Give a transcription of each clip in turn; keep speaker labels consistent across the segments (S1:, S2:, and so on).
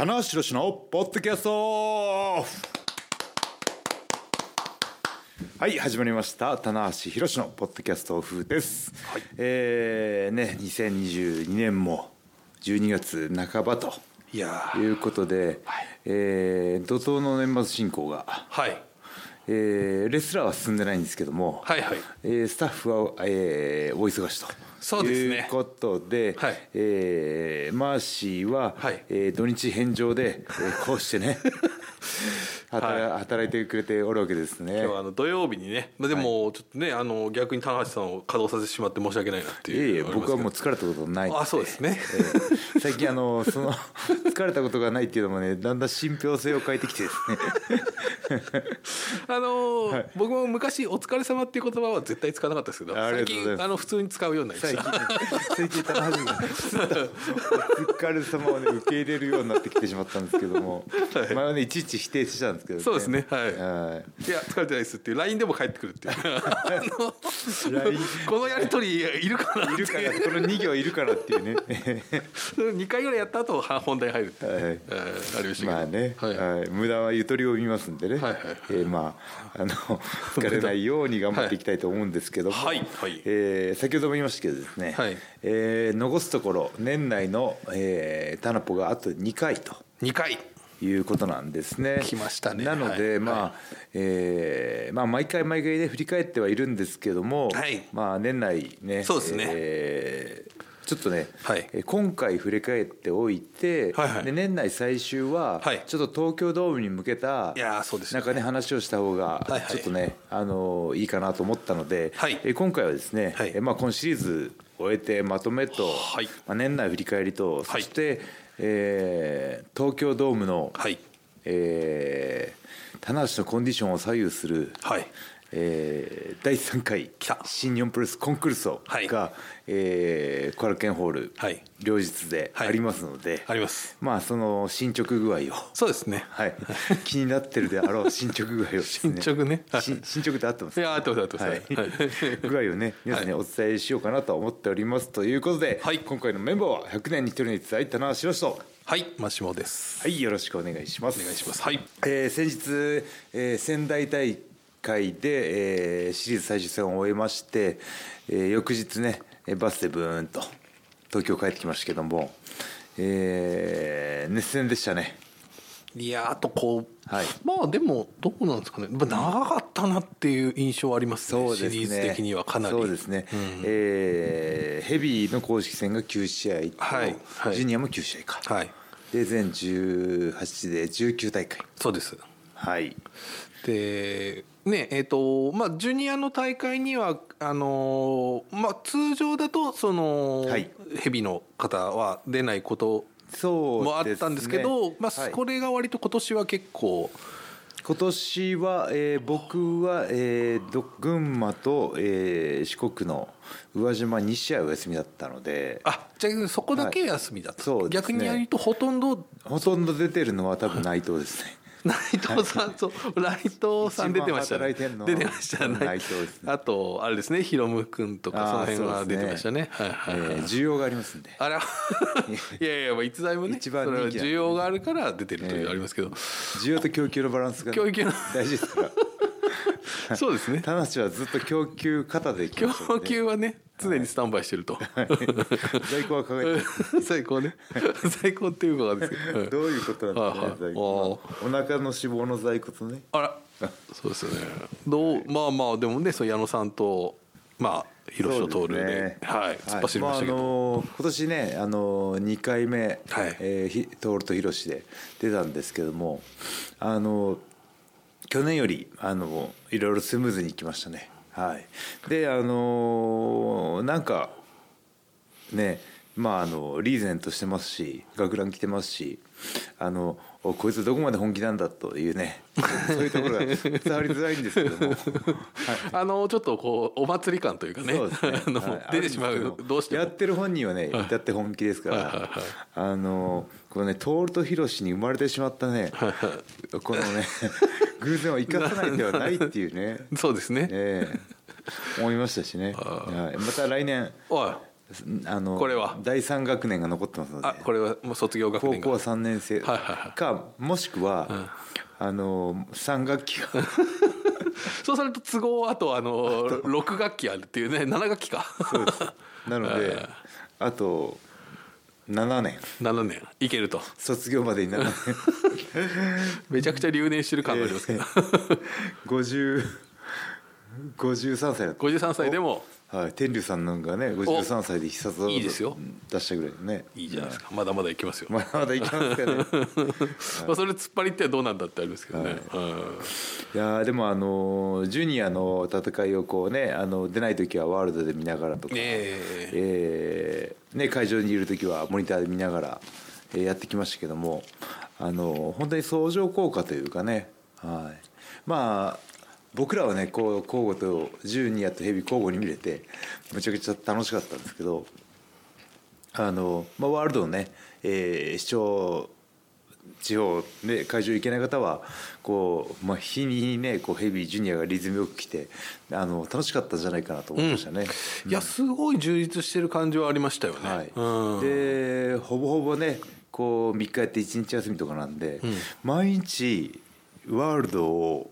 S1: 棚橋宏のポッドキャスト。はい始まりました。棚橋宏のポッドキャストオフです、
S2: はい。
S1: えーね2022年も12月半ばと
S2: いや
S1: いうことで、
S2: はい。
S1: えー怒涛の年末進行が、
S2: はい。
S1: えーレスラーは進んでないんですけども、
S2: はいはい。
S1: えースタッフは、えーお忙しと。
S2: そうですね。
S1: いうことで、
S2: はい。
S1: えーマーシーは、
S2: はい。
S1: えー土日返上で、えーこうしてね 働,、働いてくれておるわけですね。
S2: 今日はあの土曜日にねまあでもちょっとねあの逆に棚橋さんを稼働させてしまって申し訳ないなって
S1: いえいえ
S2: いうのがありますけど。
S1: 僕はもう疲れたことないん
S2: あそうですね。
S1: えー最近あのその 疲れたことがないっていうのもねだんだん信憑性を変えてきてですね。
S2: あのー僕も昔「お疲れ様っていう言葉は絶対使わなかったですけど最近あの普通に使うようになりまし
S1: 最近
S2: た
S1: ね最近棚橋がお疲れ様をね受け入れるようになってきてしまったんですけども、
S2: はい。
S1: 前はねいちいち否定してたんですけどね。
S2: そうですねはい。
S1: はい。
S2: いや疲れてないですっていう LINE でも返ってくるっていう。このやり取りいるかなっ
S1: い
S2: て
S1: るからこの2行いるからっていうね。
S2: 2回ぐらいやった後は本題入るっていう、
S1: はい
S2: えーありましたけど。
S1: まあね、
S2: はい。
S1: はい。無駄はゆとりを見ますんでね、
S2: はいはい
S1: えーまああの 疲れないように頑張っていきたいと思うんですけども、
S2: はい。はい。
S1: えー先ほども言いましたけどですね、
S2: はい。
S1: えー残すところ年内の、えータナポがあと2回と。
S2: 2回
S1: いうことなんですね。
S2: 来ましたね。
S1: なので、
S2: はい。
S1: まあ、えーまあ毎回毎回ね振り返ってはいるんですけども、
S2: はい。
S1: まあ年内ね、
S2: そうですね。
S1: えーちょっとね、
S2: はい。
S1: えー今回振り返っておいて、
S2: はいはい。
S1: で年内最終は
S2: はい。
S1: ちょっと東京ドームに向けた、
S2: いやーそうですよね。
S1: なんかね話をした方が
S2: はいはい。
S1: ちょっとね、あのいいかなと思ったので、
S2: はい。
S1: えー今回はですね、
S2: はい。
S1: えーまあ今シリーズ終えてまとめと、
S2: はい。
S1: まあ年内振り返りと、
S2: はい。
S1: そして、えー東京ドームの
S2: はい。
S1: えー、棚橋のコンディションを左右する、
S2: はい
S1: えー第3回新日本プロレスコンクルーソ
S2: はい。
S1: が、えーコラケンホール、
S2: はい。
S1: 両日でありますので、
S2: あります。
S1: まあその進捗具合を、
S2: そうですね。
S1: はい、気になってるであろう 進捗具合をね。
S2: 進捗ね。
S1: し進捗って合ってます
S2: いや合ってます合ってます。
S1: はい。
S2: はい。
S1: 具合をね 皆さんにお伝えしようかなと思っております。ということで、
S2: はい。
S1: 今回のメンバーは100年に一人に伝えた棚橋宏と。
S2: はい。マシモです。
S1: はいよろしくお願いします。
S2: お願いします。はい。
S1: えー先日、えー仙台大会で、えーシリーズ最終戦を終えまして、えー翌日ねえーバスでブーンと東京帰ってきましたけども、えー熱戦でしたね。
S2: いやあとこう、
S1: はい。
S2: まあでもどうなんですかね。まあ長かったなっていう印象はありますね
S1: そうですね。
S2: シリーズ的にはかなり。
S1: そうですね、
S2: うん。
S1: えーヘビーの公式戦が9試合と、
S2: はいはい。
S1: ジュニアも9試合か、
S2: はい。
S1: で全18で19大会。
S2: そうです
S1: はい。
S2: でねえーとまあ、ジュニアの大会にはあのーまあ、通常だとその、
S1: はい。
S2: ヘビの方は出ないこと
S1: そう
S2: もあったんですけどまあ、
S1: はい。
S2: これが割と今年は結構
S1: 今年は、えー僕は、えーど群馬と、えー四国の宇和島2試合お休みだったので。
S2: あじゃあそこだけ休みだった、
S1: そうですね。
S2: 逆にやるとほとんど
S1: ほとんど出てるのは多分内藤ですね
S2: 内藤さんそう内藤さん出てましたね。出てましたね。
S1: 内藤ですね。
S2: あとあれですねヒロム君とかその辺は出てましたね。はいはいはい。
S1: えー需要がありますんで。
S2: あれ いやいやまあいつだいもね
S1: 一番
S2: それ需要があるから出てるというありますけど、
S1: 需要と供給のバランスがね、
S2: 供給の
S1: 大事ですから
S2: そうですね。
S1: 田無はずっと供給型で
S2: 供給はね常にスタンバイしてると、
S1: 在庫は抱えてる。
S2: 最高ね。最高っていうかがですけど、
S1: どういうことなんですかね在庫は。お腹の脂肪の在庫とね。
S2: あら。そうですよね。どうまあまあでもねそう矢野さんとまあ広瀬と徹ではい。突っ走りましたけど、
S1: あ、あのー今年ね、あのー、2回目、
S2: はい。
S1: えーひ徹と広瀬で出たんですけども、あのー去年より、あのーいろいろスムーズにいきましたね。はい、であのーなんかねまああのリーゼントしてますし学ラン着てますしあのおこいつどこまで本気なんだというねそういうところが伝わりづらいんですけども、はい、
S2: あのちょっとこうお祭り感というかね
S1: ね。
S2: あの、
S1: はい。
S2: 出てしまうどうしても。
S1: やってる本人はね至って本気ですから、あのこのね徹と弘に生まれてしまったね。このね 偶然を生かさないではないっていうね。
S2: そうですね、
S1: ええ。思いましたしね、はい、また来年あの
S2: これは？
S1: 第3学年が残ってますので。
S2: あこれはもう卒業学年が。
S1: 高校は3年生かもしくは、あの3学期が。
S2: そうすると都合あとあの6学期あるっていうね。7学期か。
S1: そうです。なので、
S2: え
S1: あと7年。
S2: 7年。いけると。
S1: 卒業までに7年。
S2: めちゃくちゃ留年してる感がありますけど、
S1: 50 53歳だった。
S2: 53歳でも
S1: はい、天竜さんなんかね53歳で必殺技
S2: いいですよ。
S1: 出したぐらいのね。
S2: いいじゃないですか。まだまだいきますよ、
S1: まだまだいき ますかね。
S2: まあ、それ突っ張りってどうなんだってありますけどね、うん。
S1: いやーでもあのジュニアの戦いをこうねあの出ない時はワールドで見ながらとか、
S2: え。
S1: えーね、会場にいる時はモニターで見ながら、えーやってきましたけどもあの本当に相乗効果というかね、はい、まあ僕らはねこう交互とジュニアとヘビ交互に見れてむちゃくちゃ楽しかったんですけどあの、まあ、ワールドのね、えー視聴地方で会場行けない方はこう、まあ、日にねこうヘビージュニアがリズムよく来てあの楽しかったんじゃないかなと思いましたね。
S2: いやすごい充実してる感じはありましたよね、
S1: はい。
S2: うん。
S1: でほぼほぼねこう3日やって1日休みとかなんで、毎日ワールドを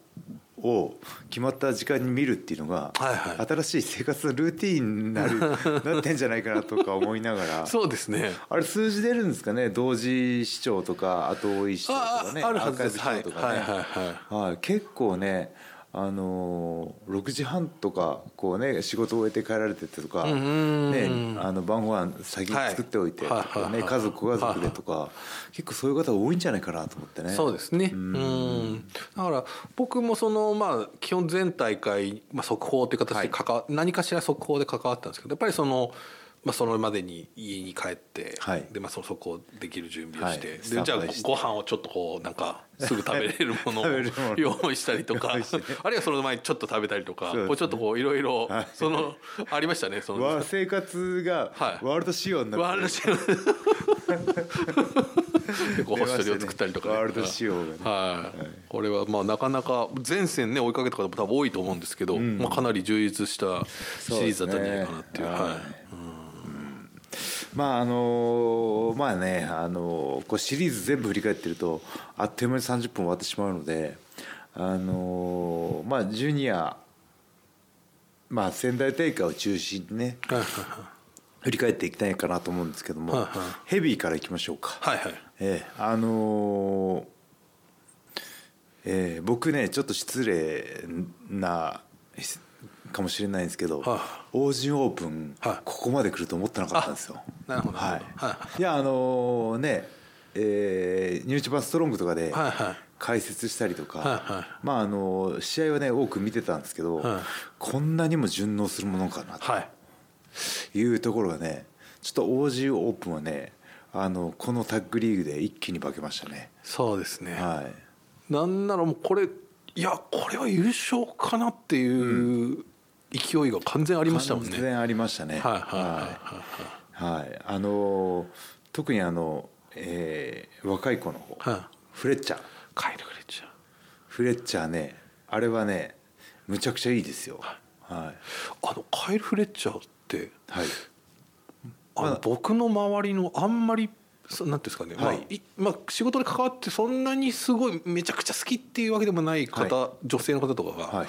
S1: を決まった時間に見るっていうのが、
S2: はいはい。
S1: 新しい生活のルーティーンになるなってんじゃないかなとか思いながら。
S2: そうですね。
S1: あれ数字出るんですかね？同時視聴とか後追い視聴とかね
S2: ああるはずです。
S1: アーカイブ視聴とかね。
S2: はいはいはい。
S1: はい。結構ねあのー6時半とかこうね仕事を終えて帰られててとか、
S2: ん
S1: ね、あの晩ご飯先に作っておいてとかね、
S2: はいはいはいはい。
S1: 家族ご家族でとか結構そういう方多いんじゃないかなと思ってね。
S2: そうですね。うん。だから僕もそのまあ基本全大会、まあ、速報という形で関わ、何かしら速報で関わったんですけどやっぱりその。まあ、それまでに家に帰って、
S1: はい。
S2: でまあ、その速報できる準備をして、
S1: はい。
S2: でじゃあご飯をちょっとこうなんかすぐ食べれるものを 用意したりとか、あるいはその前にちょっと食べたりとか、
S1: ね。
S2: こうちょっとこういろいろ
S1: はい。
S2: そのありましたねその。
S1: わ生活が
S2: はい。
S1: ワールド仕様になって、
S2: ワールド仕様。でこう星取りを作ったりとかね、
S1: ワールド仕様がね。
S2: はい、これはまあなかなか前線ね追いかけた方も多分多いと思うんですけど、まあ、かなり充実したシリーズだったんじゃないかなっていう。
S1: そうね。
S2: はい
S1: まああのまあねあのこうシリーズ全部振り返ってるとあっという間に30分終わってしまうのであのまあジュニアまあ仙台大会を中心にね
S2: はい
S1: 振り返っていきたいかなと思うんですけども、
S2: はいはい
S1: ヘビーからいきましょうか。
S2: はいはい
S1: ええあのーえー僕ねちょっと失礼なかもしれないんですけど、
S2: は
S1: オージンオープン、
S2: はい
S1: ここまで来ると思ってなかったんですよ。
S2: なるほど。
S1: はい。
S2: い
S1: いやあのーね、えーニュージャパンストロングとかで解説したりとか、
S2: はいはい。
S1: まああのー試合はね多く見てたんですけど、
S2: はい。
S1: こんなにも順応するものかなと。
S2: はい。
S1: いうところがねちょっと OG オープンはねあのこのタッグリーグで一気に化けましたね。
S2: そうですね、
S1: はい。
S2: なんならもうこれいやこれは優勝かなっていう勢いが完全ありましたもんね。
S1: 完全ありましたね。
S2: はいはいはい
S1: はいはい。あの特にあの、えー若い子の方、
S2: はい。
S1: フレッチャー。
S2: カイル・フレッチャー。
S1: フレッチャーねあれはねむちゃくちゃいいですよ。はい。
S2: あのカイル・フレッチャーって
S1: はい。
S2: あの僕の周りのあんまりそなんていうんですかね、
S1: はい。
S2: まあいまあ、仕事で関わってそんなにすごいめちゃくちゃ好きっていうわけでもない方、
S1: は
S2: 女性の方とかが、
S1: はい。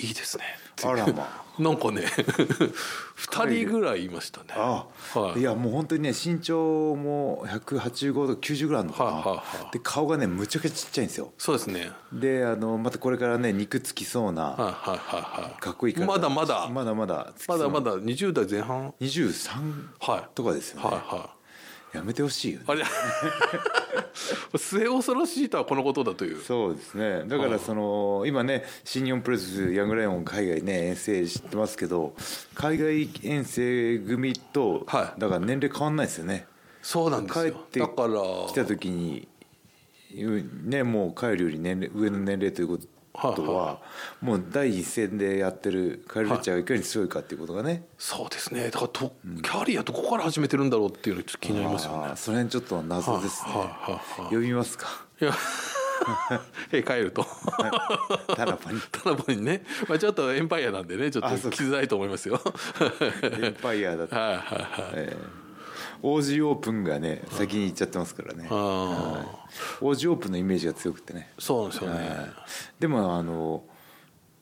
S2: い、いですね
S1: あらまあ。
S2: なんかね 2人ぐらいいましたね。
S1: ああ、
S2: はい。
S1: い、やもう本当にね身長も185と90ぐらいあるのかな、
S2: はいはいはい
S1: で顔がねむちゃくちゃちっちゃいんですよ。
S2: そうですね。
S1: であのまたこれからね肉つきそうな、
S2: はいはいはいはい。
S1: かっこいいから
S2: まだまだ。
S1: まだまだ
S2: まだまだ。20代前半
S1: ？23
S2: はい。
S1: とかですよね、
S2: はいはい
S1: やめてほしいよね。
S2: あれ。末恐ろしいとはこのことだという。
S1: そうですね。だからその今ね新日本プロレスヤングライオン海外ね遠征知ってますけど海外遠征組と、
S2: はい。
S1: だから年齢変わんないですよね。
S2: そうなんですよ。
S1: 帰って
S2: だから
S1: 来た時にねもう帰るより年齢上の年齢ということはもう第一線でやってるカイル・レッチャーがいかに強いかっていうことがね。
S2: そうですね。だからと、キャリアどこから始めてるんだろうっていうのちょっと気になりますよね。
S1: その辺ちょっと謎ですね。
S2: はいはいはいはい
S1: 読みますか。
S2: いや。へ帰ると。
S1: タナパに。
S2: タナポにね、まあ、ちょっとエンパイアなんでねちょっと
S1: あそうか。
S2: 来づらいと思いますよ。
S1: エンパイアだった、
S2: はいはいはい。
S1: えーオージーオープンがね先に行っちゃってますからね。
S2: あ
S1: オージーオープンのイメージが強くてね。
S2: あそうなんですよね、
S1: はい。でもあの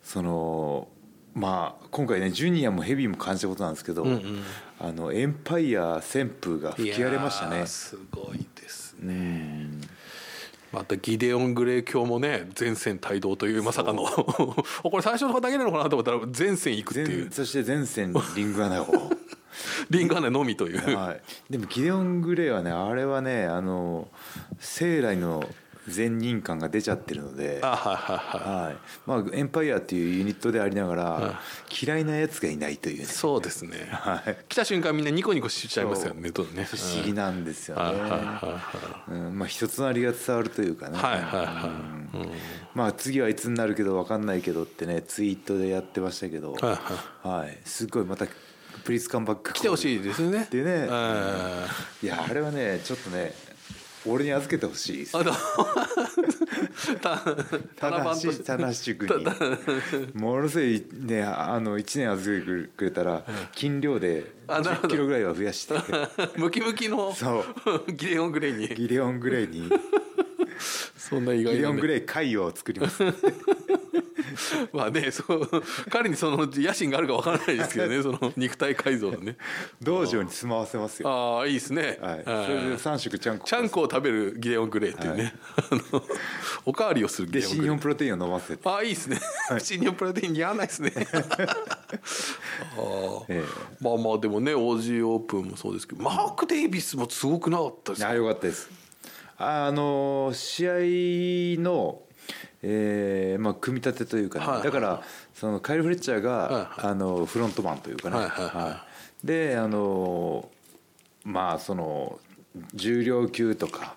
S1: そのまあ今回ねジュニアもヘビーも感じたことなんですけど、
S2: うんうん。
S1: あのエンパイア旋風が吹き荒れましたね。
S2: すごいです
S1: う
S2: ね
S1: ん
S2: またギデオン・グレー教もね前線帯同というまさかの。これ最初の方だけなのかなと思ったら前線行くっていう。
S1: 前そして前線リングアナを
S2: リンガーネのみという。
S1: はい、でもギデオン・グレーはねあれはねあの生来の善人感が出ちゃってるので、
S2: あはい。
S1: まあ、エンパイアっていうユニットでありながら、
S2: は
S1: 嫌いなやつがいないというね。
S2: いそうですね。
S1: はい、
S2: 来た瞬間みんなニコニコしちゃいますよねとね。
S1: 不思議なんですよね、うん。まあ、人となりが伝わるというかね、
S2: はいはいはい。
S1: うん。まあ、次はいつになるけど分かんないけどってねツイートでやってましたけど、
S2: はいは
S1: はい、すごいまたプリーズカンバック。
S2: 来てほしいですね。
S1: ってね
S2: あ
S1: いやあれはねちょっとね俺に預けてほしい。です
S2: あのた
S1: 棚橋棚橋君に。ものすごいねあの1年預けてくれたら斤量で10
S2: あなるほど。
S1: キロぐらいは増やして。
S2: ムキムキの
S1: そ
S2: ギデオン・グレーに。
S1: ギレオングレイに。
S2: そんな意
S1: ギ
S2: 外な、ね、
S1: レオングレイ会を作ります
S2: まあねそう彼にその野心があるかわからないですけどねその肉体改造のね。
S1: 道場に住まわせますよ。
S2: ああいいですね、
S1: はい。そ
S2: あ
S1: れで
S2: ー
S1: 3食ちゃんこ
S2: ちゃんこを食べるギデオン・グレーっていうね、あのおかわりをするギ
S1: で
S2: デオン・グレー
S1: 新日本プロテインを飲ませて。
S2: ああいいですね。新日本プロテイン似合わないですね。あー
S1: え
S2: まあまあでもねオージーオープンもそうですけどマーク・デイビスもすごくなかったです。か
S1: えあよかったです。あの試合のえーまあ、組み立てというかね、
S2: はい。
S1: だからそのカイル・フレッチャーが、
S2: はい
S1: あのフロントマンというかね、
S2: はいはいはい。
S1: であのまあその重量級とか、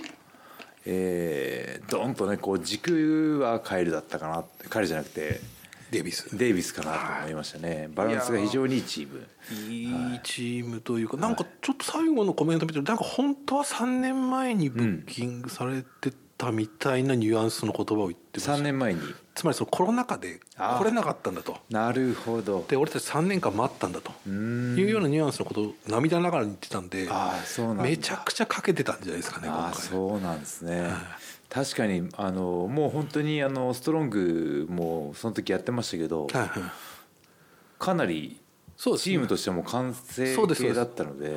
S1: えー、ドンとねこう軸はカイルだったかな。カイルじゃなくて
S2: デイビス。
S1: デイビスかなと思いましたね。バランスが非常にいいチーム。
S2: いい。チームというか、なんかちょっと最後のコメント見てるなんか本当は3年前にブッキングされてたみたいなニュアンスの言葉を言ってました。
S1: 3年前に。
S2: つまりそのコロナ禍で来れなかったんだと。
S1: なるほど。
S2: で俺たち3年間待ったんだと。
S1: ん。
S2: いうようなニュアンスのことを涙ながらに言ってたんで
S1: ああそうなんだ。
S2: めちゃくちゃかけてたんじゃないですかね
S1: ああ
S2: 今回。
S1: そうなんですね、確かにあのもう本当にあのストロングもその時やってましたけど、
S2: はいはい。
S1: かなりチームとしても完成
S2: そうです
S1: 形だったので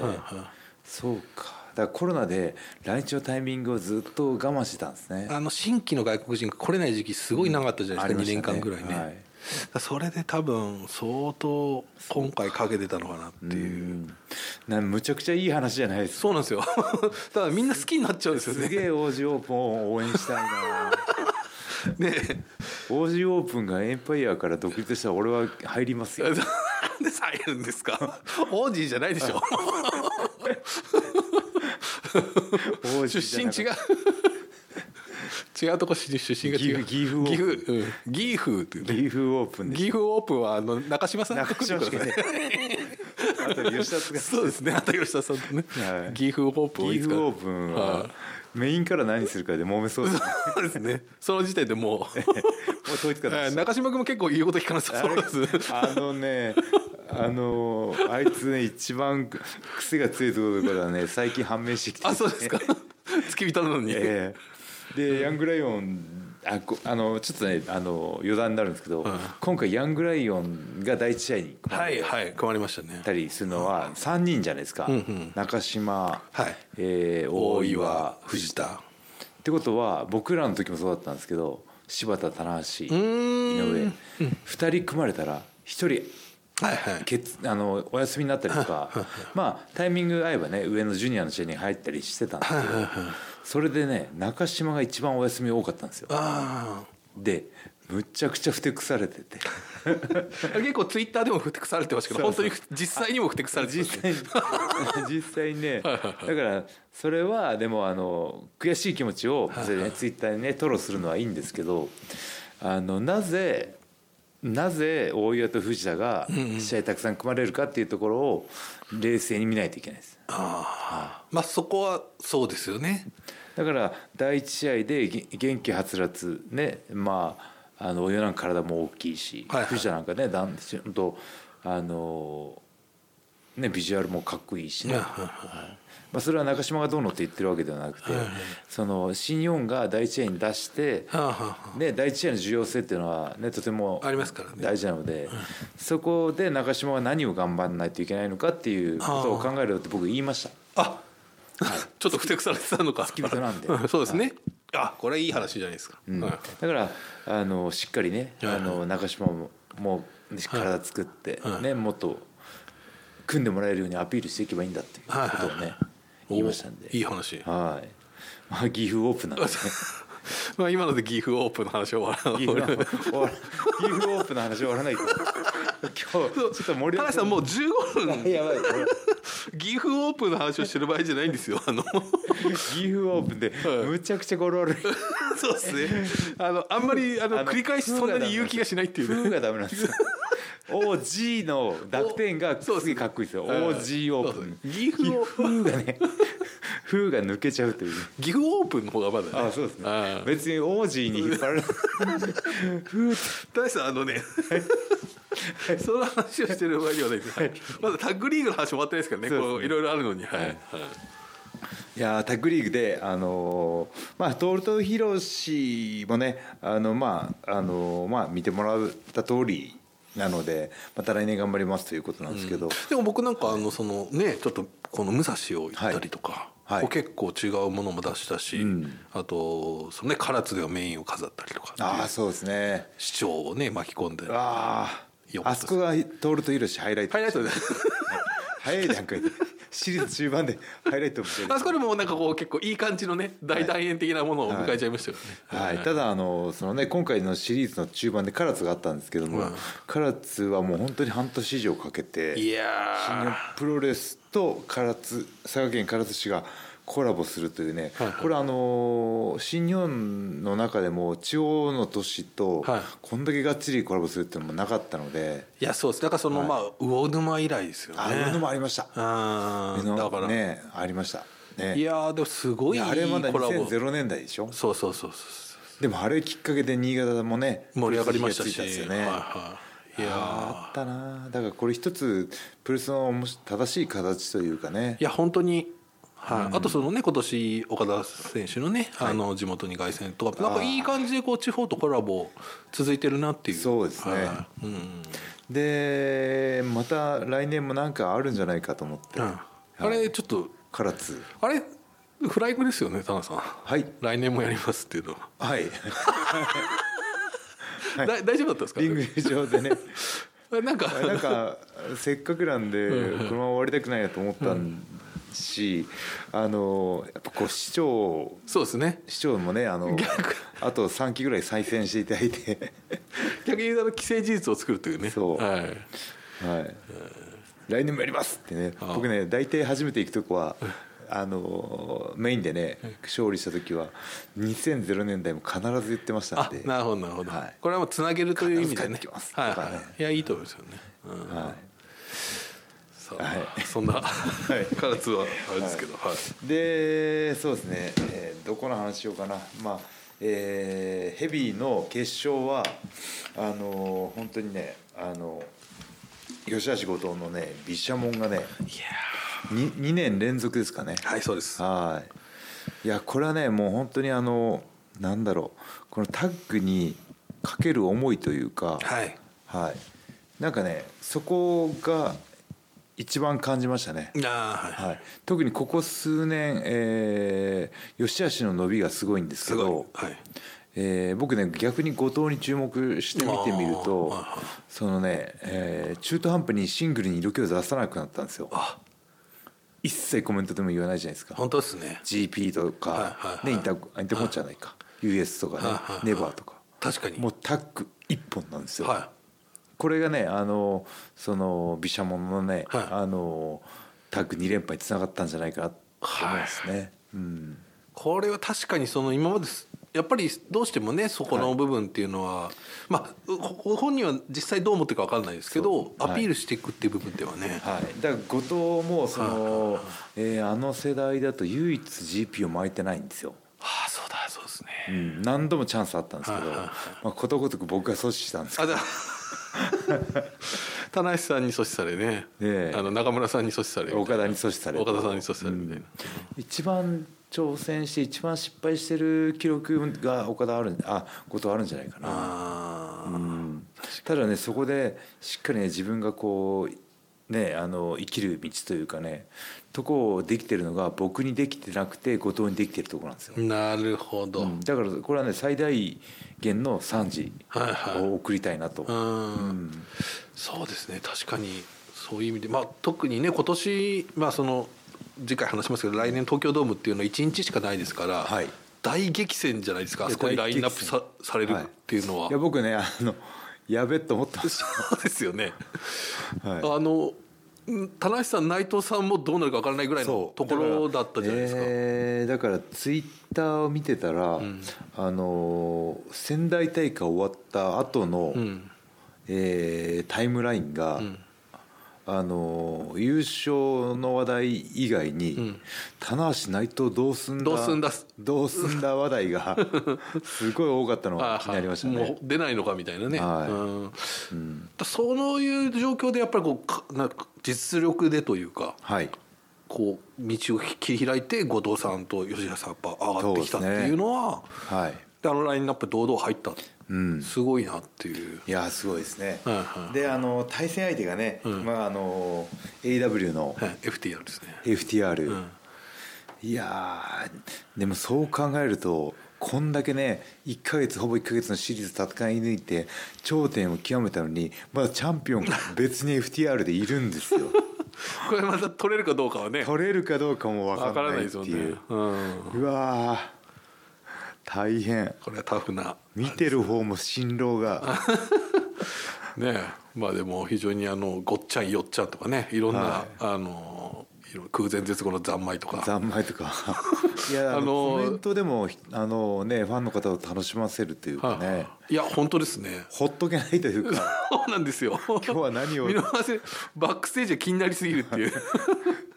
S1: そうかだからコロナで来日のタイミングをずっと我慢してたんですね。
S2: あの新規の外国人が来れない時期すごい長かったじゃないですか、2
S1: ありましたね。
S2: 年間ぐらいね、
S1: はい。
S2: それで多分相当今回かけてたのかなっていう。
S1: うん。なむちゃくちゃいい話じゃないですか。
S2: そうなんですよ。ただみんな好きになっちゃうんですよ
S1: す
S2: ね
S1: げえオージーオープンを応援したいな。
S2: ね
S1: オージーオープンがエンパイアから独立したら俺は入りますよ。
S2: なんで入るんですか？オージーじゃないでしょ出身違う。違うとこ出身が違う。
S1: 岐阜岐阜
S2: 岐阜うん。岐阜っていうね。
S1: 岐阜オープンで
S2: 岐阜オープンはあの中島さん。と
S1: 中島しかねあと吉田が。
S2: そうですね。あと吉田さんとね、
S1: はい。
S2: 岐阜オープン
S1: 岐阜オープンは
S2: はい
S1: メインから何するかで揉めそうですね。
S2: そうですね。その時点でもう。
S1: もう統一か
S2: はい。中島君も結構言うこと聞かなさそうです。
S1: あのねあのあいつね一番癖が強いところからね最近判明してきて、
S2: あそうですか。付き人なのに、
S1: ええ。でヤングライオンあこあのちょっとねあの余談になるんですけど、今回ヤングライオンが第一試合に
S2: はいはいりましたね。
S1: たりするのは3人じゃないですか、
S2: んうん。
S1: 中島、
S2: はい。
S1: えー大岩
S2: 藤田。
S1: ってことは僕らの時もそうだったんですけど柴田棚橋井
S2: ん。
S1: 上2人組まれたら1人
S2: はいはい。
S1: けつあのお休みになったりとかまあタイミング合えばね上のジュニアの試合に入ったりしてたんですけどそれでね中島が一番お休み多かったんですよ。
S2: あ
S1: でむちゃくちゃふてくされてて。
S2: あ 結構ツイッターでもふてくされてましたけど本当に実際にもふてくされてました
S1: 実際に。実際にね。だからそれはでもあの悔しい気持ちをそれでねツイッターにね吐露するのはいいんですけどあのなぜなぜ大岩と藤田が試合たくさん組まれるかっていうところを冷静に見ないといけないです。
S2: ああまあそこはそうですよね。
S1: だから第一試合でげ元気はつらつねまああのお湯なんか体も大きいし、
S2: はいはい。
S1: 藤田なんかねだんちゃんとあのねビジュアルもかっこいいしね、
S2: はいはい
S1: まあ、それは中島がどうのって言ってるわけではなくて、その新日本が第一試合に出して、ね、第一試合の重要性っていうのは、ね、とても大事なので、そこで中島が何を頑張らないといけないのかっていうことを考えるよって僕言いました。
S2: あちょっとふてくされてたのか。
S1: 付き人なんで。
S2: そうですね、あこれいい話じゃないですか、
S1: だからあのしっかりね
S2: はい。
S1: あの中島ももう体作って、
S2: はい。
S1: ね、もっと組んでもらえるようにアピールしていけばいいんだっていうことをね、
S2: はいはいはい
S1: 言いましたんで。
S2: おいい話。
S1: はい、まあ、岐阜オープンなんですね。
S2: まあ今ので岐阜オープンの話は終わらない。
S1: の終わら岐阜オープンの話終わらない今日ちょっと盛り
S2: 田中さんもう15分
S1: やばい
S2: 岐阜オープンの話をしてる場合じゃないんですよあの。
S1: 岐阜オープンでむちゃくちゃ語呂悪い。
S2: そうですね。あのあんまりあの
S1: あの
S2: 繰り返しそんなに言う気がしないっていうね。
S1: 風がダメなんですよ OG の濁点がすげえかっこいいですよ。OG オープン
S2: 岐阜オープン
S1: 風がね風が抜けちゃうというね。
S2: 岐阜オープンの方がまだね。
S1: あそうですね。別に OG に引っ張られ風
S2: 田中さんあのねその話をしてる場合ではないです、はい。まだタッグリーグの話終わってないですからね。いろいろあるのに。はい、はい。
S1: いやータッグリーグであのーまあトールトヒロシもねあのまああのーまあ見てもらった通りなのでまた来年頑張りますということなんですけど、
S2: でも僕なんかあのそのねちょっとこの武蔵を行ったりとか、
S1: はい。
S2: 結構違うものも出したし、
S1: ん。
S2: あとそのね唐津ではメインを飾ったりとか
S1: ああそうですね。
S2: 市長をね巻き込んで。
S1: あああそこがトールトヒロシハイライト
S2: ハイライトで
S1: 早い段階でシリーズ中盤でハイライトを見せる。
S2: あそこでもなんかこう結構いい感じのね大団円的なものを迎えちゃいましたよね、
S1: はい、ただあのそのね今回のシリーズの中盤で唐津があったんですけども、
S2: うん。
S1: 唐津はもう本当に半年以上かけて
S2: いや
S1: 新日本プロレスと唐津佐賀県唐津市がコラボするというね、
S2: はい。はい
S1: これあの新日本の中でも地方の都市と
S2: はい。
S1: こんだけがっちりコラボするっていうのもなかったので、
S2: いやそうです。だからその、まあ魚沼以来ですよね。
S1: ああいうのもありました、
S2: あーだから、
S1: ねありました。ね。
S2: いやーでもすごいいい
S1: あれまだ
S2: コラボ。
S1: 2000年代でしょ？
S2: そうそうそうそう
S1: でもあれきっかけで新潟もね
S2: 盛り上がりましたし。
S1: たんですよね、
S2: はいはい、いや
S1: あったなだからこれ一つプロレスの正しい形というかね。
S2: いや本当に、はい。あとそのね今年岡田選手のね、あの地元に凱旋とかなんかいい感じでこう地方とコラボ続いてるなっていう。
S1: そうですね。
S2: はい。うん。
S1: でまた来年もなんかあるんじゃないかと思って、
S2: うん。あれちょっと
S1: 唐津。
S2: あれフライングですよね田中さん。
S1: はい。
S2: 来年もやりますっていうのは、
S1: はい。は い
S2: だ大丈夫だったんですか？
S1: リング上でね。
S2: なんか。
S1: なんかせっかくなんでこのまま終わりたくないなと思ったし、あのやっぱこう市長
S2: そうですね。
S1: 市長もねあの
S2: 逆。
S1: あと3期ぐらい再選していただいて。
S2: 逆に言うと既成事実を作るというね。
S1: そう。
S2: はい。
S1: はい、来年もやりますってね。僕ね大体初めて行くとこはあのメインでね勝利した時は2000年代も必ず言ってました
S2: あ
S1: んで。
S2: なるほどなるほど、
S1: はい。
S2: これはもうつなげるという意味でね。はいはい。いやいいと思いますよね、うん。
S1: は
S2: さあ
S1: はい。
S2: そんな、
S1: い。
S2: 唐津はあれですけど、はい。
S1: い、でそうですね、えーどこの話しようかな。まあえーヘビーの決勝はあの本当にねあの吉橋後藤のね毘沙門がね
S2: いや
S1: 2, 2年連続ですかね。
S2: ーはいそうです。
S1: はい。いやこれはねもう本当にあのなんだろう。このタッグにかける思いというか、
S2: はい。
S1: はい。なんかねそこが一番感じましたね。
S2: はい。
S1: はい。特にここ数年、えー、吉橋の伸びがすごいんですけど、
S2: はい。
S1: えー僕ね逆に後藤に注目して見てみると
S2: あーはいはい。
S1: そのね、えー中途半端にシングルに色気を出さなくなったんですよ。
S2: あ。
S1: 一切コメントでも言わないじゃないですか。
S2: 本当ですね。
S1: GP とか、
S2: はいはいはい。
S1: ね、インターインターコンチじゃないか、US とかね、
S2: はいはいはい。
S1: ネバーとか。
S2: 確かに。
S1: もうタッグ一本なんですよ、
S2: は
S1: これがねあのその毘沙門のね、
S2: はい。
S1: あのタッグ2連覇につながったんじゃないかなと思いますね、うん。
S2: いこれは確かにその今までやっぱりどうしてもねそこの部分っていうのは、まあほ本人は実際どう思ってるか分からないですけど、
S1: そう。
S2: アピールしていくっていう部分ではね、
S1: はい、だから後藤もその、えーあの世代だと唯一 GP を巻いてないんですよ。
S2: ああそうだそうですね、
S1: うん、何度もチャンスあったんですけど、
S2: はいはいはい。
S1: まあ、ことごとく僕が阻止したんですけど
S2: 田無さんに阻止されね、
S1: ええ。
S2: あの中村さんに阻止され
S1: 岡田に阻止されて。
S2: 岡田さんに阻止されるみたいな、
S1: 一番挑戦して一番失敗してる記録が岡田あるあ後藤あるんじゃないかな。うん。ただねそこでしっかりね自分がこうねあの生きる道というかねとこをできてるのが僕にできてなくて後藤にできてるところなんですよ。
S2: なるほど、
S1: うん。だからこれはね最大限の賛辞
S2: はいはい。
S1: を送りたいなと。
S2: うん。そうですね。確かにそういう意味で、まあ、特にね今年、まあ、その次回話しますけど来年東京ドームっていうのは1日しかないですから、
S1: はい。
S2: 大激戦じゃないですかあそこにラインナップさ
S1: 大
S2: されるっていうのは、
S1: いや僕ねあのやべっと思ったんですよ。
S2: そうですよね、
S1: はい。
S2: あのん田無さん内藤さんもどうなるか分からないぐらいのところだったじゃないですか。
S1: えーだからツイッターを見てたら、あのー仙台大会終わった後の、
S2: うん。
S1: えータイムラインが、
S2: ん
S1: あのー優勝の話題以外に、
S2: ん。
S1: 棚橋内藤どうすんだ
S2: どうすんだ？
S1: どうすんだ話題が すごい多かったのが
S2: あ
S1: 気になりました
S2: もう
S1: ね。
S2: 出ないのかみたいなね、
S1: はい。
S2: うん。だそういう状況でやっぱりこうかなんか実力でというか
S1: はい。
S2: こう道を切り開いて後藤さんと吉田さんやっぱ上がってきたっていうのは
S1: はい。
S2: であのラインナップ堂々入った、
S1: うん
S2: すごいなっていう。
S1: いやーすごいですね、
S2: はいはい
S1: であの対戦相手がね、
S2: ん。
S1: まあ、あの AW の
S2: はい FTR ですね。
S1: FTR、
S2: うん。
S1: いやーでもそう考えるとこんだけね1ヶ月ほぼ1ヶ月のシリーズ戦い抜いて頂点を極めたのにまだチャンピオンが別に FTR でいるんですよ。
S2: これまた取れるかどうかはね。
S1: 取れるかどうかも分
S2: わから
S1: ないい
S2: なですよね。
S1: っていう。
S2: うん、
S1: うわー大変。
S2: これはタフな。
S1: 見てる方も辛労が。
S2: ねまあでも非常にあのごっちゃんよっちゃんとかね。いろんな、
S1: はい。
S2: あの空前絶後の三昧とか。
S1: 三昧とか。いやあのコメントでもあのねファンの方を楽しませるというかね。
S2: い。や本当ですね。
S1: ほっとけないというか。
S2: そうなんですよ。今
S1: 日は何を？
S2: 見逃せバックステージが気になりすぎるっていう。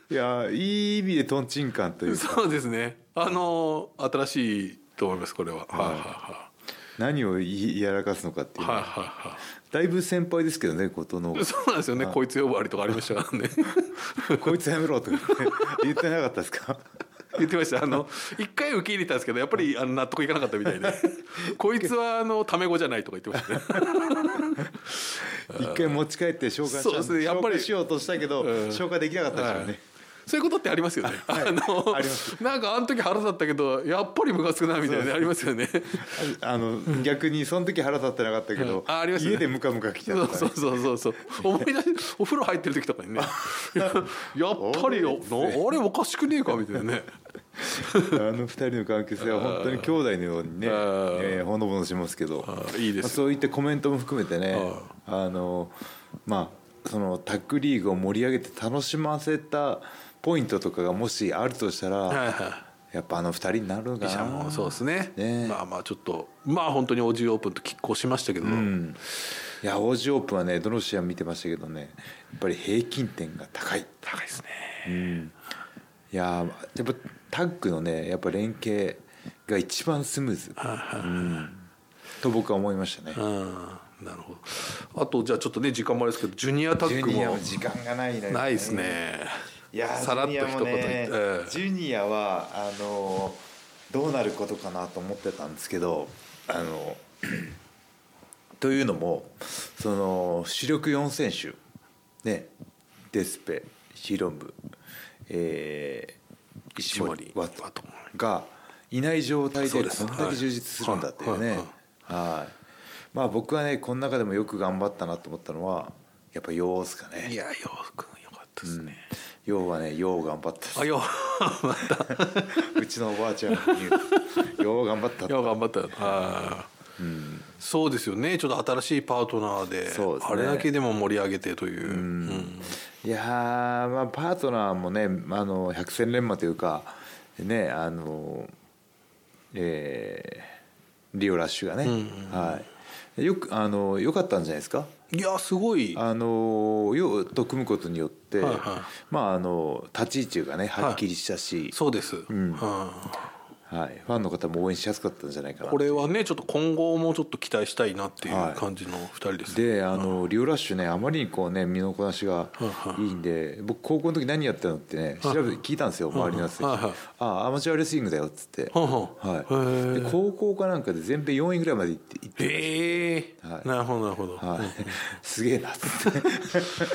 S1: いやいい意味でとんちんカンというか。
S2: そうですね。あの新しいと思いますこれは、はい、はいは
S1: 何をやらかすのかっていう。
S2: はいはいは
S1: だいぶ先輩ですけどねことの。
S2: いそうなんですよね。こいつ呼ばわりとかありましたからね。
S1: こいつやめろとか言ってなかったですか？
S2: 言ってました。あの一回受け入れたんですけどやっぱりあの納得いかなかったみたいで。こいつはあのタメ語じゃないとか言ってましたね。
S1: 一回持ち帰って消化し
S2: そうですね。やっぱり
S1: しようとしたけど
S2: うん。
S1: 消化できなかったですよね
S2: そういうことってありますよね。あの
S1: あります。
S2: なんかあの時腹立ったけどやっぱりムカつくなみたいなのありますよね。
S1: あの逆にその時腹立ってなかったけど
S2: あありますよね。
S1: 家でムカムカ来ちゃった。
S2: そうそうそうそう。そう思い出しお風呂入ってる時とかにね。や やっぱりよなあれおかしくねえかみたいなね。
S1: あの二人の関係性は本当に兄弟のようにね、えーほのぼのしますけど、
S2: あいいです。
S1: まあそういったコメントも含めてね、あのまあそのタッグリーグを盛り上げて楽しませたポイントとかがもしあるとしたら、
S2: はいは
S1: やっぱあの二人になるのか
S2: い。
S1: な。
S2: もそうですね。
S1: ね。
S2: まあまあちょっとまあ本当にオージーオープンと拮抗しましたけど、
S1: うん、いやオージーオープンはねどの試合も見てましたけどねやっぱり平均点が高い。
S2: 高いですね。
S1: うん、いややっぱタッグのねやっぱ連携が一番スムーズ、うん、と僕は思いましたね。
S2: うん。なるほど。あとじゃあちょっとね時間もあれですけどジュニアタッグも。
S1: 時間がないのよ
S2: ないですね
S1: いや
S2: さらっと
S1: ジュニアもね
S2: 一言言ってええ
S1: ジュニアはあのどうなることかなと思ってたんですけどあの というのもその主力4選手ねデスペヒロム、えー、石森。ワト
S2: ワト
S1: がいない状態
S2: で
S1: こんだけ充実するんだっていうね。
S2: はい。
S1: はい。まあ僕はねこの中でもよく頑張ったなと思ったのはやっぱヨウですかね。
S2: いやよくよかったですね、
S1: ヨウはねヨウ頑張った。
S2: あよまた。
S1: うちのおばあちゃんに言う。よう頑張った
S2: よ頑張った。よあー。そうですよね。ちょっと新しいパートナーで
S1: ね。
S2: あれだけでも盛り上げてという、うん。
S1: いやーまあパートナーもねあの百戦錬磨というかねあのえーリオラッシュがね、はい、よくあの良かったんじゃないですか？
S2: いやすごい。
S1: あのよと組むことによって、
S2: はいはい。
S1: まああの立ち位置がねはっきりしたし、
S2: そうです、うん。
S1: はい、ファンの方も応援しやすかったんじゃないかな。
S2: これはねちょっと今後もちょっと期待したいなっていう
S1: はい。
S2: 感じの2人です、
S1: であのリオラッシュねあまりにこうね身のこなしがいい。んで僕高校の時何やってたのってね調べて聞いたんですよ周りのやつに「
S2: はいはい。
S1: ああアマチュアレスリングだよ」っつって、
S2: は
S1: い高校かなんかで全米4位ぐらいまで行って行って
S2: へえ
S1: はい。
S2: なるほどなるほど、
S1: はい、すげえなっつって。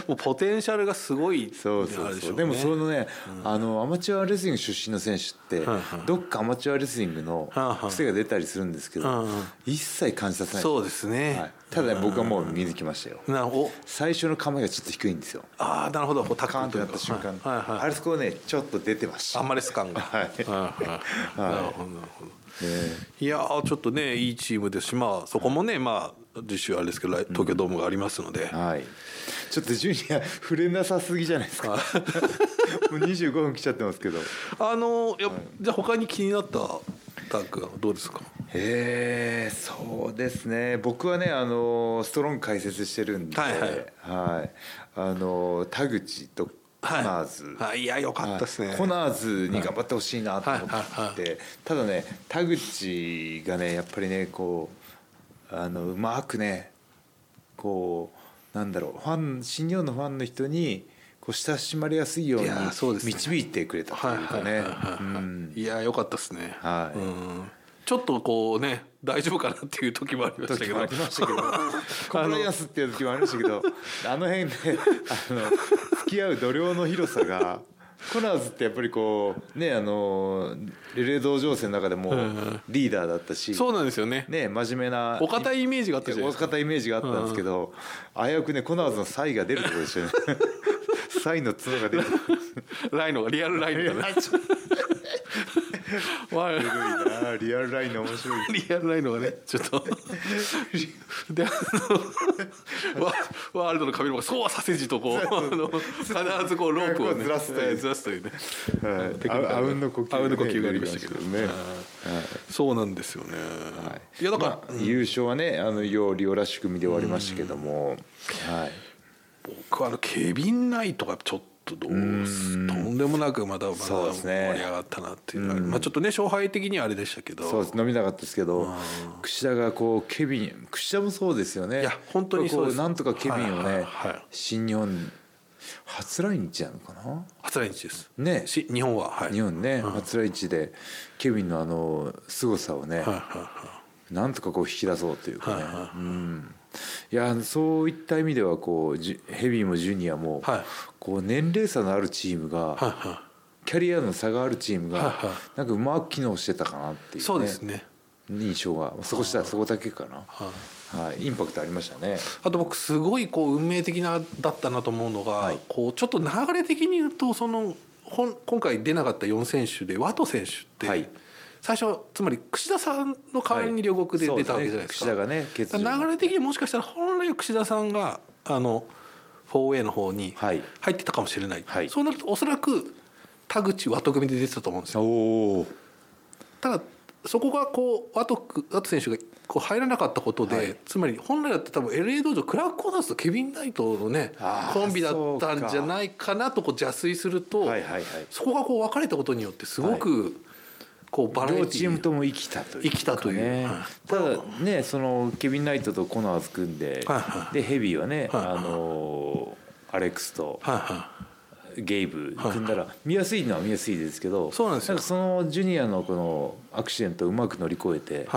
S2: もうポテンシャルがすごい
S1: そうそう
S2: あれでしょ
S1: そうでもそのね、あのアマチュアレスリング出身の選手って、
S2: はいはい。
S1: どっかアマチュアレスリングの癖が出たりするんですけど、一切感じさせない。
S2: そうですね、
S1: はい、ただね僕はもう見抜きましたよ。
S2: なお。
S1: 最初の構えがちょっと低いんですよ。
S2: ああなるほど。こうタ
S1: カとなった瞬間、
S2: はい。はい。はい。
S1: あれそこねちょっと出てました
S2: アンマレス感が。
S1: はい。
S2: はいはい。なるほどなるほど。
S1: ね
S2: いやーちょっとねいいチームですしまあそこもねまあ次週あれですけど来東京ドームがありますので、
S1: はい。ちょっとジュニア触れなさすぎじゃないですか。もう25分来ちゃってますけど。
S2: あのいやじゃあ他に気になったタッグはどうですか？
S1: えー、そうですね。僕はねあのストロング解説してるんで、
S2: はいはい。
S1: はい。あの田口とコナーズ、
S2: はい。いやよかったですね、
S1: はい。コナーズに頑張ってほしいなと思って。て、
S2: はい。はい。はい。
S1: ただね田口がねやっぱりねこうあのうまくねこうなんだろうファン新日本のファンの人にこう親しまれやすいように導いてくれたと
S2: はいはい
S1: いうかね
S2: い。やよかったですね。
S1: はい。
S2: うんちょっとこうね大丈夫かなっていう時もありましたけど。
S1: コンプライアンスっていう時もありましたけど。あの辺であの付き合う度量の広さがコナーズってやっぱりこうねあのレレ道場生の中でもリーダーだったし、
S2: そうなんですよね。
S1: ね真面目な
S2: お堅いイメージがあったじゃない
S1: お
S2: ですか。
S1: 堅いイメージがあったんですけど、危うくねコナーズのサイが出るところでしたよね。サイの角が出る
S2: ライノがリアルライノがねわ
S1: すごいなリアルラインの面白い。
S2: リアルライノがねちょっと。であのワワールドの神のそうはさせじとこうあの必ずこうロープをね
S1: ずらすという。
S2: えーずらすというね。
S1: はい。ああうんの呼吸
S2: あうんの呼吸がありましたけど。
S1: ね、はい。
S2: そうなんですよね、い、やだから、
S1: まあ優勝はねあのようリオラッシュ組で終わりましたけども、はい
S2: 僕はあのケビン・ナイトがちょっとどうすとんでもなくまだまだ盛り上がったなっていうのはまあちょっとね勝敗的にはあれでしたけど。
S1: そうです。伸びなかったですけど櫛田がこうケビン櫛田もそうですよね。
S2: いや本当にそうです。
S1: こなんとかケビンをね、
S2: はいはいはい。
S1: 新日本初来日なのかな？
S2: 初来日です。
S1: ね。
S2: し日本ははい。
S1: 日本ね、初来日でケビンのあの凄さをね、
S2: はいはいは
S1: なんとかこう引き出そうというかね、
S2: はいはい。
S1: うんいやそういった意味ではこうヘビーもジュニアも、
S2: はい。
S1: こう年齢差のあるチームが、
S2: はいは
S1: キャリアの差があるチームが、
S2: はいはい。
S1: なんかうまく機能してたかなっていう、ね、
S2: いそうですね。
S1: 印象が。そこしたらそこだけかな、
S2: はい。
S1: はい、インパクトありましたね。
S2: あと僕すごいこう運命的なだったなと思うのが、
S1: はい。
S2: こうちょっと流れ的に言うとその今回出なかった4選手でワト選手って、
S1: はい
S2: 最初つまり櫛田さんの代わりに両国で出たわけじゃないですか。
S1: そうですね。櫛田が
S2: 流れ的にもしかしたら本来は櫛田さんがあの 4A の方に
S1: はい。
S2: 入ってたかもしれない、
S1: はい。
S2: そうなるとおそらく田口ワト組で出てたと思うんですよ。ただそこがこうワトクワト選手がこう入らなかったことで、
S1: はい。
S2: つまり本来だって多分 LA 道場クラーク・コーナーズとケビン・ナイトのねコンビだったんじゃないかなとこう邪推すると、
S1: はいはいはい。
S2: そこがこう分かれたことによってすごくこうバラエティ
S1: 両チームとも生きたというか
S2: 生きたという。
S1: ね
S2: はい。
S1: ただねそのケビン・ナイトとコナーズ組んで、
S2: はいはい。
S1: でヘビーはね、
S2: はいはい。
S1: あのアレックスと
S2: はいは
S1: ゲイブ組んだら見やすいのは見やすいですけど
S2: そうなんですよ。
S1: かそのジュニアのこのアクシデントをうまく乗り越えて、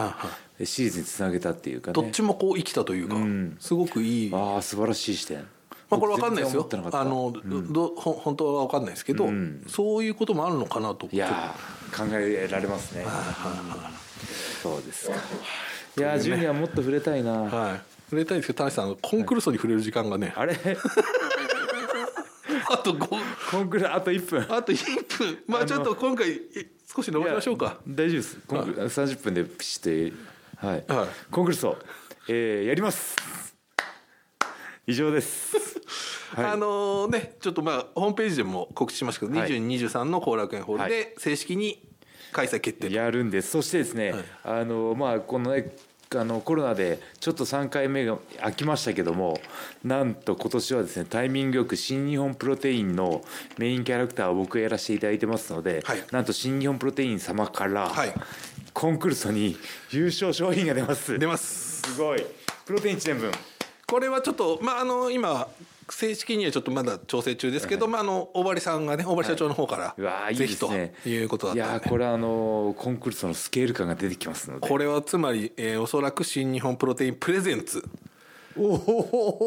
S1: シリーズにつなげたっていうかね。
S2: どっちもこう生きたというか、
S1: うん。
S2: すごくいい。
S1: ああ素晴らしい視点
S2: まあ、これ分かんないですよ。あの、どほ本当は分かんないですけど、
S1: うん。
S2: そういうこともあるのかなと
S1: いやー考えられますね。そうですか。いやージュニアもっと触れたいな、
S2: はい。触れたいんですけど田中さんコンクルソに触れる時間がね、
S1: あれ？
S2: あと5
S1: コンクールあと1分。
S2: あと1分。まあちょっと今回え少し伸ばしましょうか。
S1: 大丈夫です。コンクール30分でピシッとはい、
S2: はい。
S1: コンクールソ、えー、やります。以上ですはい。
S2: あのねちょっとまあホームページでも告知しましたけど、
S1: はい。
S2: 2223の後楽園ホール
S1: は
S2: で正式に開催決定と。
S1: やるんです。そしてですね、
S2: はい
S1: あのまあこのねあのコロナでちょっと3回目が空きましたけどもなんと今年はですねタイミングよく新日本プロテインのメインキャラクターを僕がやらせていただいてますので、
S2: はい。
S1: なんと新日本プロテイン様から、
S2: はい。
S1: コンクルーソに優勝商品が出ます。
S2: 出ます。
S1: すごい。プロテイン1年分。
S2: これはちょっとまああの今正式にはちょっとまだ調整中ですけど、まああの大張さんがね大張社長の方から、
S1: うわーいい
S2: ぜひということだったんで、
S1: いやーこれあのコンクルーソのスケール感が出てきますので。
S2: これはつまり、えーおそらく新日本プロテインプレゼンツ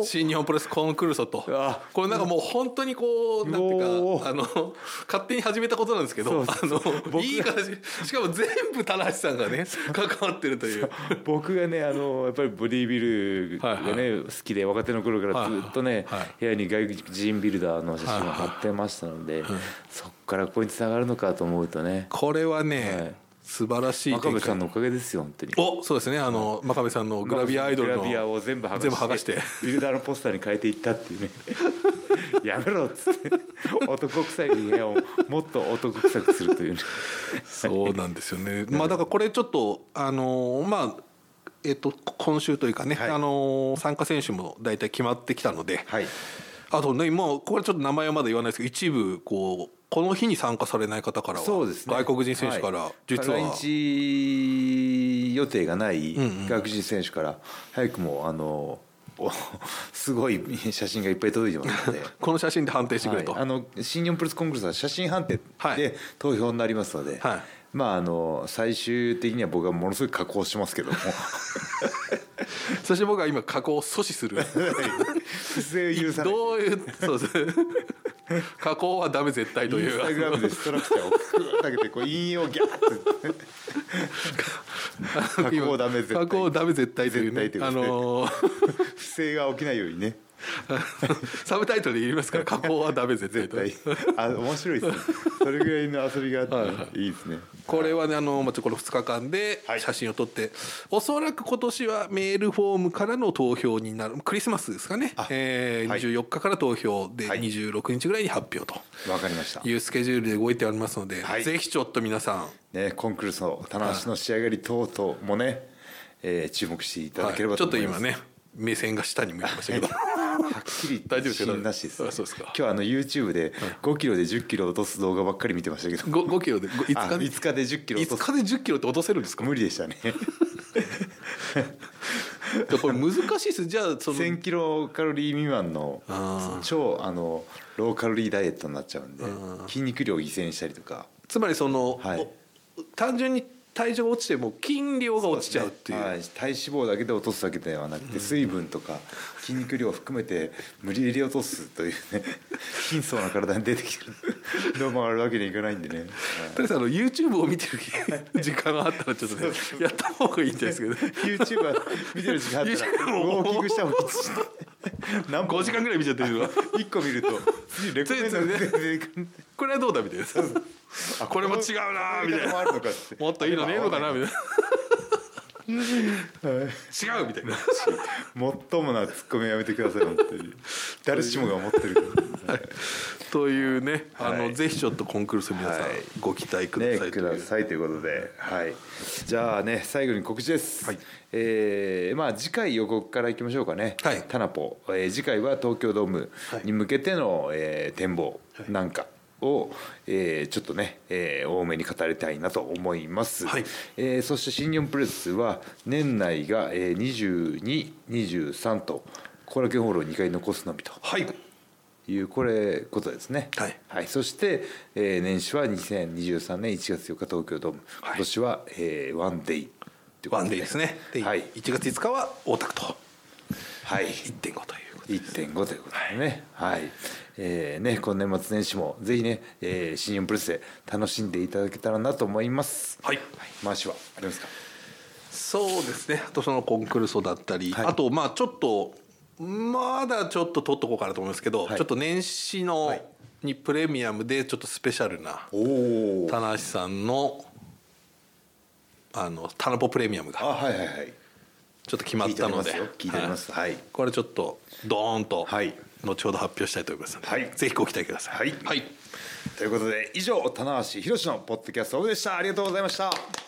S2: 新日本プロレスコンクルーソと
S1: わ
S2: これなんかもう本当にこうなんていうかあの勝手に始めたことなんですけどあのいい形しかも全部棚橋さんがね関わってるという。
S1: 僕がねあのやっぱりボディービルがね、好きで若手の頃からずっとね、部屋に外国人ビルダーの写真を貼ってましたので、そっからここにつながるのかと思うとね。
S2: これはね、
S1: はい
S2: 素晴らしい
S1: 真壁さん
S2: の
S1: のおかげですよ本当に。
S2: おそうですね。あの真壁さんのグラビアアイドルの
S1: グラビアを全部剥がして。
S2: 全部剥がして。
S1: ビルダーのポスターに変えていったっていうね。やめろっつって。男臭い部屋をもっと男臭くするというね。
S2: そうなんですよね。まあだからこれちょっとあのーまあえっと今週というかね、
S1: はい。
S2: あのー参加選手も大体決まってきたので、
S1: はい。
S2: あとねもうこれちょっと名前はまだ言わないですけど一部こうこの日に参加されない方からは、
S1: そうですね。
S2: 外国人選手から、
S1: はい。
S2: 実は。
S1: 来日予定がない外国人選手から早くもあのおすごい写真がいっぱい届いてますので。
S2: この写真で判定してくれと。
S1: はい、あの新日本プロレスコンクルールは写真判定
S2: はい。
S1: で投票になりますので、
S2: はい。
S1: まああの最終的には僕はものすごい加工しますけども。
S2: そして僕は今加工を阻止する。
S1: 不正許さ
S2: どういうそうです。加工はダメ絶対という。
S1: インスタグラムでストラクチャーをてこう引用ギャーって 加工ダメ絶対
S2: 加工ダメ絶対というね
S1: 絶対という。
S2: あのー
S1: 不正が起きないようにね
S2: サブタイトルで言いますから加工はダメ絶対。
S1: 絶
S2: と。
S1: 対あ面白いですね。それぐらいの遊びがあって
S2: はいはい。
S1: いですね。
S2: これはねあのまあちょこの2日間で
S1: はい。
S2: 写真を撮って、おそらく今年はメールフォームからの投票になるクリスマスですかね。
S1: あ、
S2: えー
S1: はい。
S2: 24日から投票で
S1: はい。
S2: 26日ぐらいに発表と。
S1: わかりました。
S2: いうスケジュールで動いておりますので、
S1: はい。
S2: ぜひちょっと皆さん。
S1: ねコンクルールの棚橋の仕上がり等々もね、えー注目していただければ
S2: はいちょ
S1: と思い。ます、
S2: っと今ね目線が下に向いてましたけど
S1: はっきり
S2: 大丈夫ですか
S1: 自信なしです,、
S2: あそうですか。
S1: 今日あの YouTube で5キロで1 0キロ落とす動画ばっかり見てましたけど。
S2: 5, キロで？5
S1: あ
S2: 日で
S1: ？5日で1 0キロ落と
S2: 5
S1: す
S2: 日で1 0キロって落とせるんですか？
S1: 無理でしたね。
S2: これ難しいです。じゃあその。
S1: 1000キロカロリー未満の超あのローカロリーダイエットになっちゃうんで筋肉量を犠牲にしたりとか。
S2: つまりその、
S1: はい。
S2: お単純に体重が落ちても筋量が落ちちゃうっていう。
S1: はい、体脂肪だけで落とすだけではなくて水分とか筋肉量を含めて無理やり落とすというね。貧相な体に出てきてるのもあるわけにいかないんでね、はい。
S2: とりあえずあの YouTube を見てる 時間があったらちょっとねやった方がいいんですかね。
S1: YouTuber 見てる時間あったらウォーキングした方がいいです何
S2: 5時間ぐらい見ちゃってるわ。
S1: 1個見ると次レコメンド
S2: これはどうだみたいな。あこれも違うなみたいな。
S1: もっ
S2: といいのねえのかなみたいな。
S1: はい
S2: 違うみたいな
S1: もっともなツッコミやめてください本当に誰しもが思ってるから
S2: というねあの、ぜひちょっとコンクルール皆さん。
S1: はい
S2: ご期待くださいという、
S1: くださいということで、はい、じゃあね最後に告知です、
S2: はい
S1: えーまあ次回予告からいきましょうかね、
S2: はい
S1: タナポ、えー次回は東京ドームに向けての、えー展望なん。かを、えーちょっとね、えー多めに語りたいなと思います、
S2: はい。
S1: えーそして新日本プロレスは年内が、えー、2223と後楽園ホールを2回残すのみと。
S2: はい。
S1: いうこれことですね。
S2: はい。
S1: そして、えー年始は2023年1月4日東京ドーム、
S2: はい。
S1: 今年は、えーワンデイ。ってこと
S2: ワンデーですね。で、
S1: はい。
S2: 1月5日は大田区と。
S1: はい。
S2: 1.5ということで
S1: 1.5ということでね。はい、えーねこの年末年始もぜひね、えー、新日本プロレスで楽しんでいただけたらなと思います。
S2: はい。
S1: 回しはありますか？
S2: そうですね。あとそのコンクルーソだったり、
S1: はい。
S2: あとまあちょっとまだちょっと取っとこうかなと思いますけど、
S1: はい。
S2: ちょっと年始の、
S1: はい。
S2: にプレミアムでちょっとスペシャルな
S1: おお
S2: 棚橋さんのあのタナポプレミアム
S1: あ
S2: が
S1: はいはいはい。
S2: ちょっと決まったので。
S1: はい。
S2: これちょっとドーンと。
S1: はい
S2: 後ほど発表したいと思いますので、
S1: はい。
S2: ぜひご期待ください。
S1: はい。ということで以上棚橋宏のポッドキャストオブでした。ありがとうございました